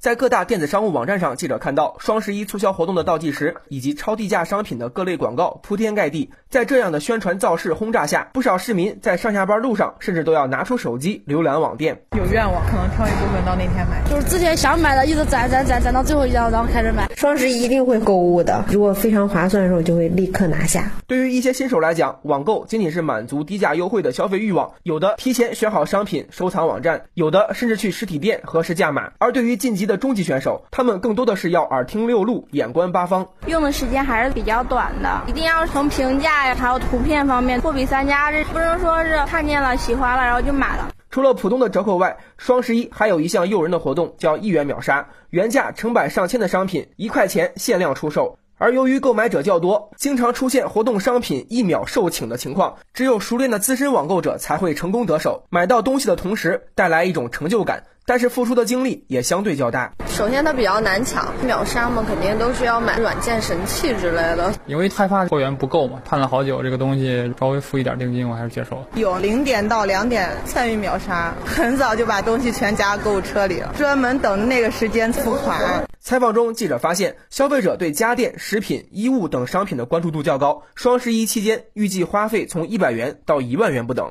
在各大电子商务网站上，记者看到双十一促销活动的倒计时以及超低价商品的各类广告铺天盖地。在这样的宣传造势轰炸下，不少市民在上下班路上甚至都要拿出手机浏览网店。有愿望，可能挑一部分到那天买。就是之前想买的，一直攒攒攒攒到最后一张，然后开始买。双十一一定会购物的，如果非常划算的时候，就会立刻拿下。对于一些新手来讲，网购仅仅是满足低价优惠的消费欲望，有的提前选好商品收藏网站，有的甚至去实体店核实价码。而对于晋级的中级选手，他们更多的是要耳听六路，眼观八方，用的时间还是比较短的。一定要从评价呀，还有图片方面货比三家，这不能说是看见了喜欢了然后就买了。除了普通的折扣外，双十一还有一项诱人的活动，叫一元秒杀，原价成百上千的商品，一块钱限量出售。而由于购买者较多，经常出现活动商品一秒售罄的情况，只有熟练的资深网购者才会成功得手，买到东西的同时带来一种成就感。但是付出的精力也相对较大。首先它比较难抢，秒杀嘛，肯定都是要买软件神器之类的。因为害怕货源不够嘛，盼了好久，这个东西稍微付一点定金，我还是接受了。有零点到两点参与秒杀，很早就把东西全加购物车里了，专门等那个时间付款。采访中，记者发现，消费者对家电、食品、衣物等商品的关注度较高。双十一期间，预计花费从一百元到一万元不等。